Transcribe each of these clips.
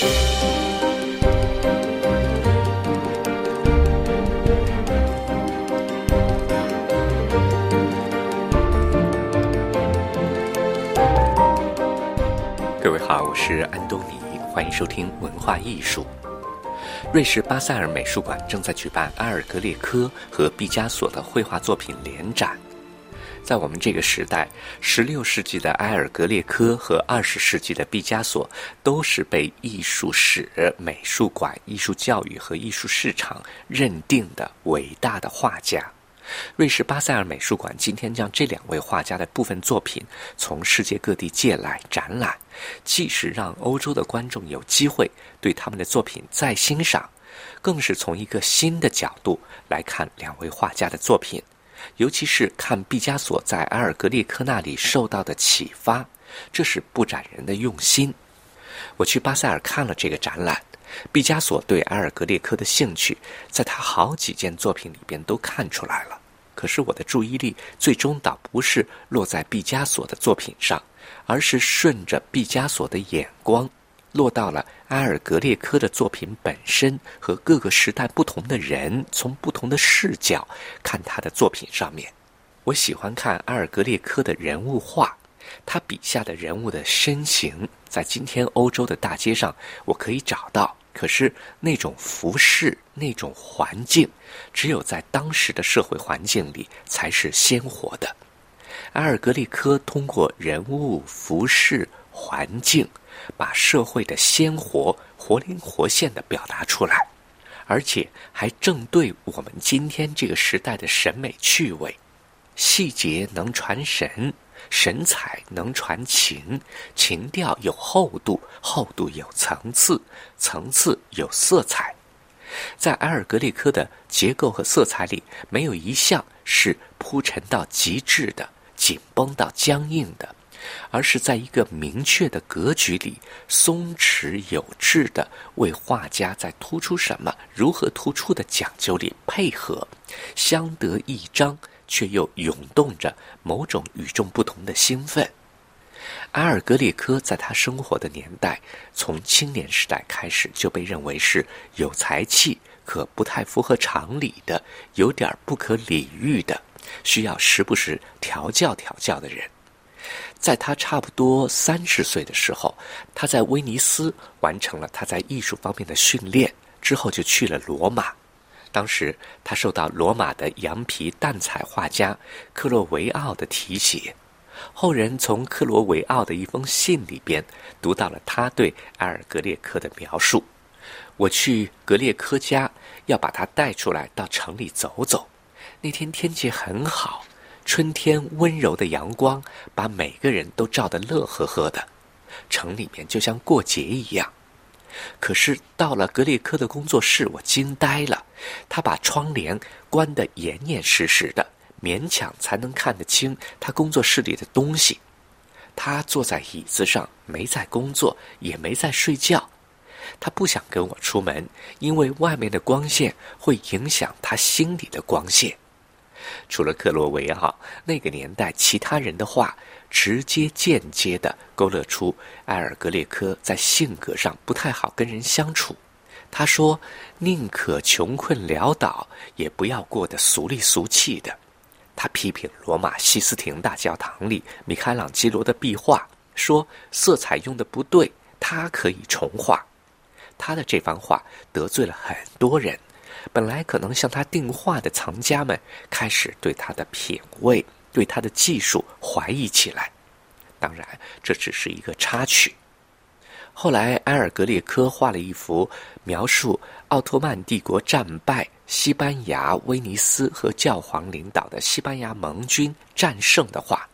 各位好，我是安东尼，欢迎收听文化艺术。瑞士巴塞尔美术馆正在举办阿尔格列科和毕加索的绘画作品联展。在我们这个时代，16世纪的埃尔格列科和20世纪的毕加索都是被艺术史、美术馆、艺术教育和艺术市场认定的伟大的画家。瑞士巴塞尔美术馆今天将这两位画家的部分作品从世界各地借来展览，既是让欧洲的观众有机会对他们的作品再欣赏，更是从一个新的角度来看两位画家的作品。尤其是看毕加索在埃尔格列科那里受到的启发，这是不展人的用心。我去巴塞尔看了这个展览，毕加索对埃尔格列科的兴趣，在他好几件作品里边都看出来了。可是我的注意力最终倒不是落在毕加索的作品上，而是顺着毕加索的眼光。落到了埃尔格列科的作品本身和各个时代不同的人从不同的视角看他的作品上面。我喜欢看埃尔格列科的人物画，他笔下的人物的身形在今天欧洲的大街上我可以找到，可是那种服饰、那种环境，只有在当时的社会环境里才是鲜活的。埃尔格列科通过人物、服饰、环境。把社会的鲜活、活灵活现的表达出来，而且还正对我们今天这个时代的审美趣味。细节能传神，神采能传情，情调有厚度，厚度有层次，层次有色彩。在埃尔格列科的结构和色彩里，没有一项是铺陈到极致的、紧绷到僵硬的。而是在一个明确的格局里，松弛有致的为画家在突出什么、如何突出的讲究里配合，相得益彰，却又涌动着某种与众不同的兴奋。阿尔格列科在他生活的年代，从青年时代开始就被认为是有才气，可不太符合常理的，有点不可理喻的，需要时不时调教调教的人。在他差不多三十岁的时候，他在威尼斯完成了他在艺术方面的训练，之后就去了罗马。当时他受到罗马的羊皮淡彩画家克洛维奥的提携，后人从克罗维奥的一封信里边读到了他对埃尔格列科的描述。我去格列科家，要把他带出来到城里走走。那天天气很好。春天温柔的阳光把每个人都照得乐呵呵的，城里面就像过节一样。可是到了格列科的工作室，我惊呆了。他把窗帘关得严严实实的，勉强才能看得清他工作室里的东西。他坐在椅子上，没在工作，也没在睡觉。他不想跟我出门，因为外面的光线会影响他心里的光线。除了克罗维奥，那个年代其他人的画，直接间接的勾勒出埃尔格列科在性格上不太好跟人相处。他说：“宁可穷困潦倒，也不要过得俗里俗气的。”他批评罗马西斯廷大教堂里米开朗基罗的壁画，说色彩用的不对，他可以重画。他的这番话得罪了很多人。本来可能向他订画的藏家们开始对他的品味、对他的技术怀疑起来。当然，这只是一个插曲。后来，埃尔格列科画了一幅描述奥托曼帝国战败、西班牙、威尼斯和教皇领导的西班牙盟军战胜的画。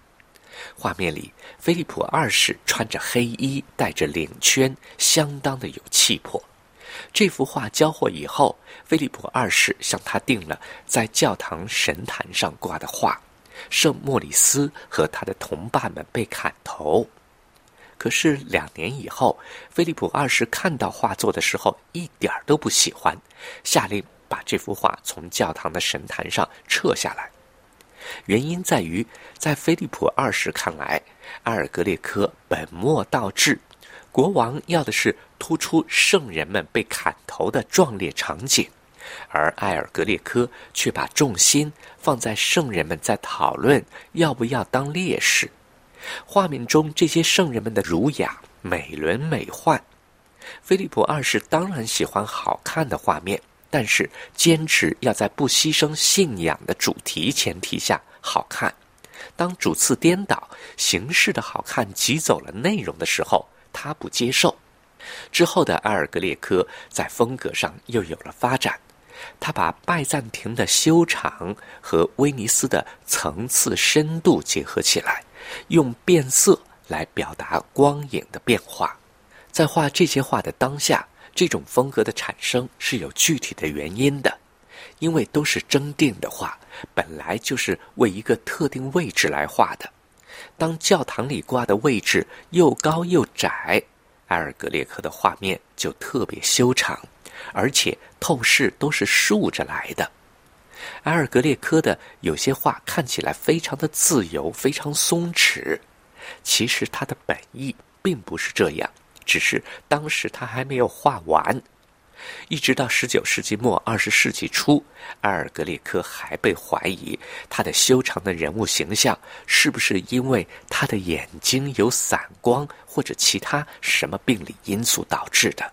画面里，菲利普二世穿着黑衣，戴着领圈，相当的有气魄。这幅画交货以后，菲利普二世向他订了在教堂神坛上挂的画，圣莫里斯和他的同伴们被砍头。可是两年以后，菲利普二世看到画作的时候一点都不喜欢，下令把这幅画从教堂的神坛上撤下来。原因在于，在菲利普二世看来，阿尔格列科本末倒置。国王要的是突出圣人们被砍头的壮烈场景，而埃尔格列科却把重心放在圣人们在讨论要不要当烈士。画面中这些圣人们的儒雅、美轮美奂。菲利普二世当然喜欢好看的画面，但是坚持要在不牺牲信仰的主题前提下好看。当主次颠倒、形式的好看挤走了内容的时候，他不接受。之后的埃尔格列科在风格上又有了发展，他把拜占庭的修长和威尼斯的层次深度结合起来，用变色来表达光影的变化。在画这些画的当下，这种风格的产生是有具体的原因的，因为都是征定的画，本来就是为一个特定位置来画的。当教堂里挂的位置又高又窄，埃尔格列克的画面就特别修长，而且透视都是竖着来的。埃尔格列科的有些画看起来非常的自由，非常松弛，其实他的本意并不是这样，只是当时他还没有画完。一直到十九世纪末二十世纪初，埃尔格列科还被怀疑他的修长的人物形象是不是因为他的眼睛有散光或者其他什么病理因素导致的。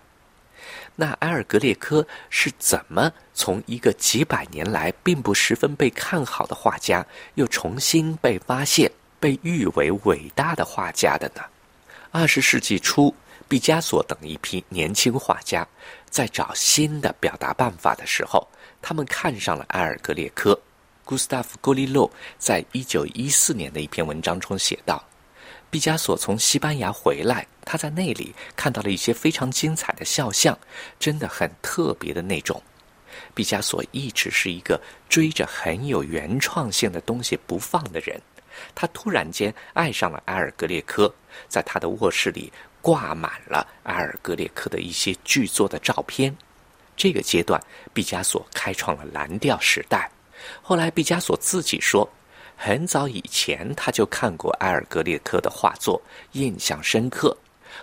那埃尔格列科是怎么从一个几百年来并不十分被看好的画家，又重新被发现、被誉为伟大的画家的呢？二十世纪初。毕加索等一批年轻画家，在找新的表达办法的时候，他们看上了埃尔格列科。古斯塔夫·戈利洛在一九一四年的一篇文章中写道：“毕加索从西班牙回来，他在那里看到了一些非常精彩的肖像，真的很特别的那种。毕加索一直是一个追着很有原创性的东西不放的人，他突然间爱上了埃尔格列科，在他的卧室里。”挂满了埃尔格列克的一些剧作的照片。这个阶段，毕加索开创了蓝调时代。后来，毕加索自己说，很早以前他就看过埃尔格列克的画作，印象深刻。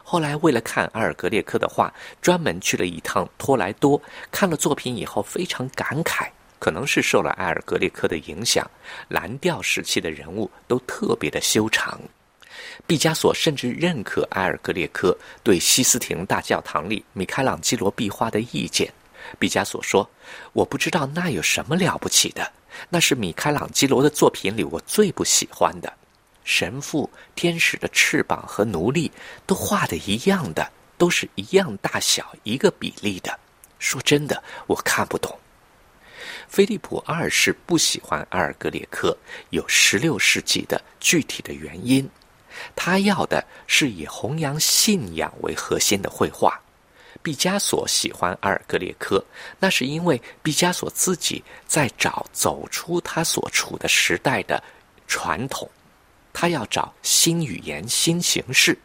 后来，为了看埃尔格列克的画，专门去了一趟托莱多。看了作品以后，非常感慨。可能是受了埃尔格列克的影响，蓝调时期的人物都特别的修长。毕加索甚至认可埃尔格列科对西斯廷大教堂里米开朗基罗壁画的意见。毕加索说：“我不知道那有什么了不起的，那是米开朗基罗的作品里我最不喜欢的。神父、天使的翅膀和奴隶都画的一样的，都是一样大小、一个比例的。说真的，我看不懂。”菲利普二世不喜欢埃尔格列科，有十六世纪的具体的原因。他要的是以弘扬信仰为核心的绘画。毕加索喜欢阿尔格列科，那是因为毕加索自己在找走出他所处的时代的传统，他要找新语言、新形式。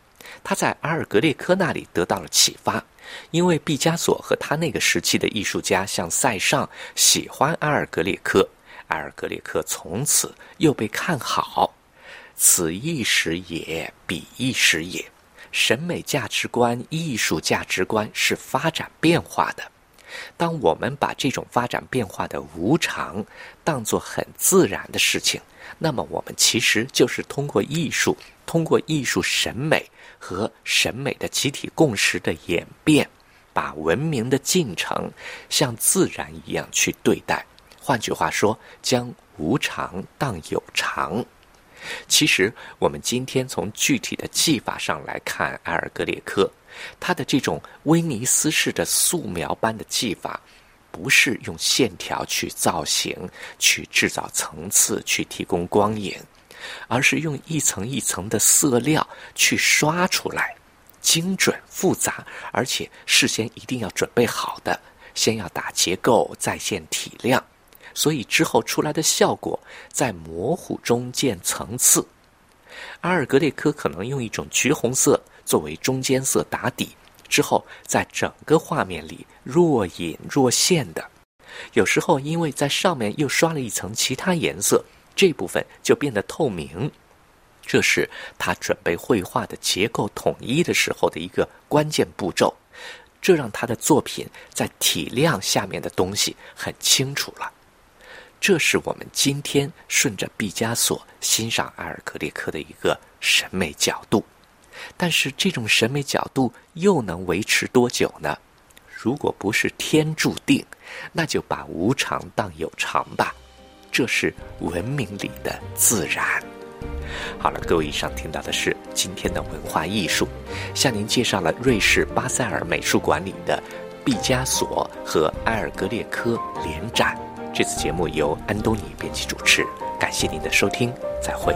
他在阿尔格列科那里得到了启发，因为毕加索和他那个时期的艺术家像塞尚喜欢阿尔格列科，阿尔格列科从此又被看好。此一时也，彼一时也。审美价值观、艺术价值观是发展变化的。当我们把这种发展变化的无常当作很自然的事情，那么我们其实就是通过艺术、通过艺术审美和审美的集体共识的演变，把文明的进程像自然一样去对待。换句话说，将无常当有常。其实，我们今天从具体的技法上来看，埃尔格列科，他的这种威尼斯式的素描般的技法，不是用线条去造型、去制造层次、去提供光影，而是用一层一层的色料去刷出来，精准复杂，而且事先一定要准备好的，先要打结构，再现体量。所以之后出来的效果，在模糊中见层次。阿尔格列科可能用一种橘红色作为中间色打底，之后在整个画面里若隐若现的。有时候因为在上面又刷了一层其他颜色，这部分就变得透明。这是他准备绘画的结构统一的时候的一个关键步骤。这让他的作品在体量下面的东西很清楚了。这是我们今天顺着毕加索欣赏埃尔格列科的一个审美角度。但是这种审美角度又能维持多久呢？如果不是天注定，那就把无常当有常吧。这是文明里的自然。好了，各位，以上听到的是今天的文化艺术，向您介绍了瑞士巴塞尔美术馆里的毕加索和埃尔格列科联展。这次节目由安东尼编辑主持，感谢您的收听，再会。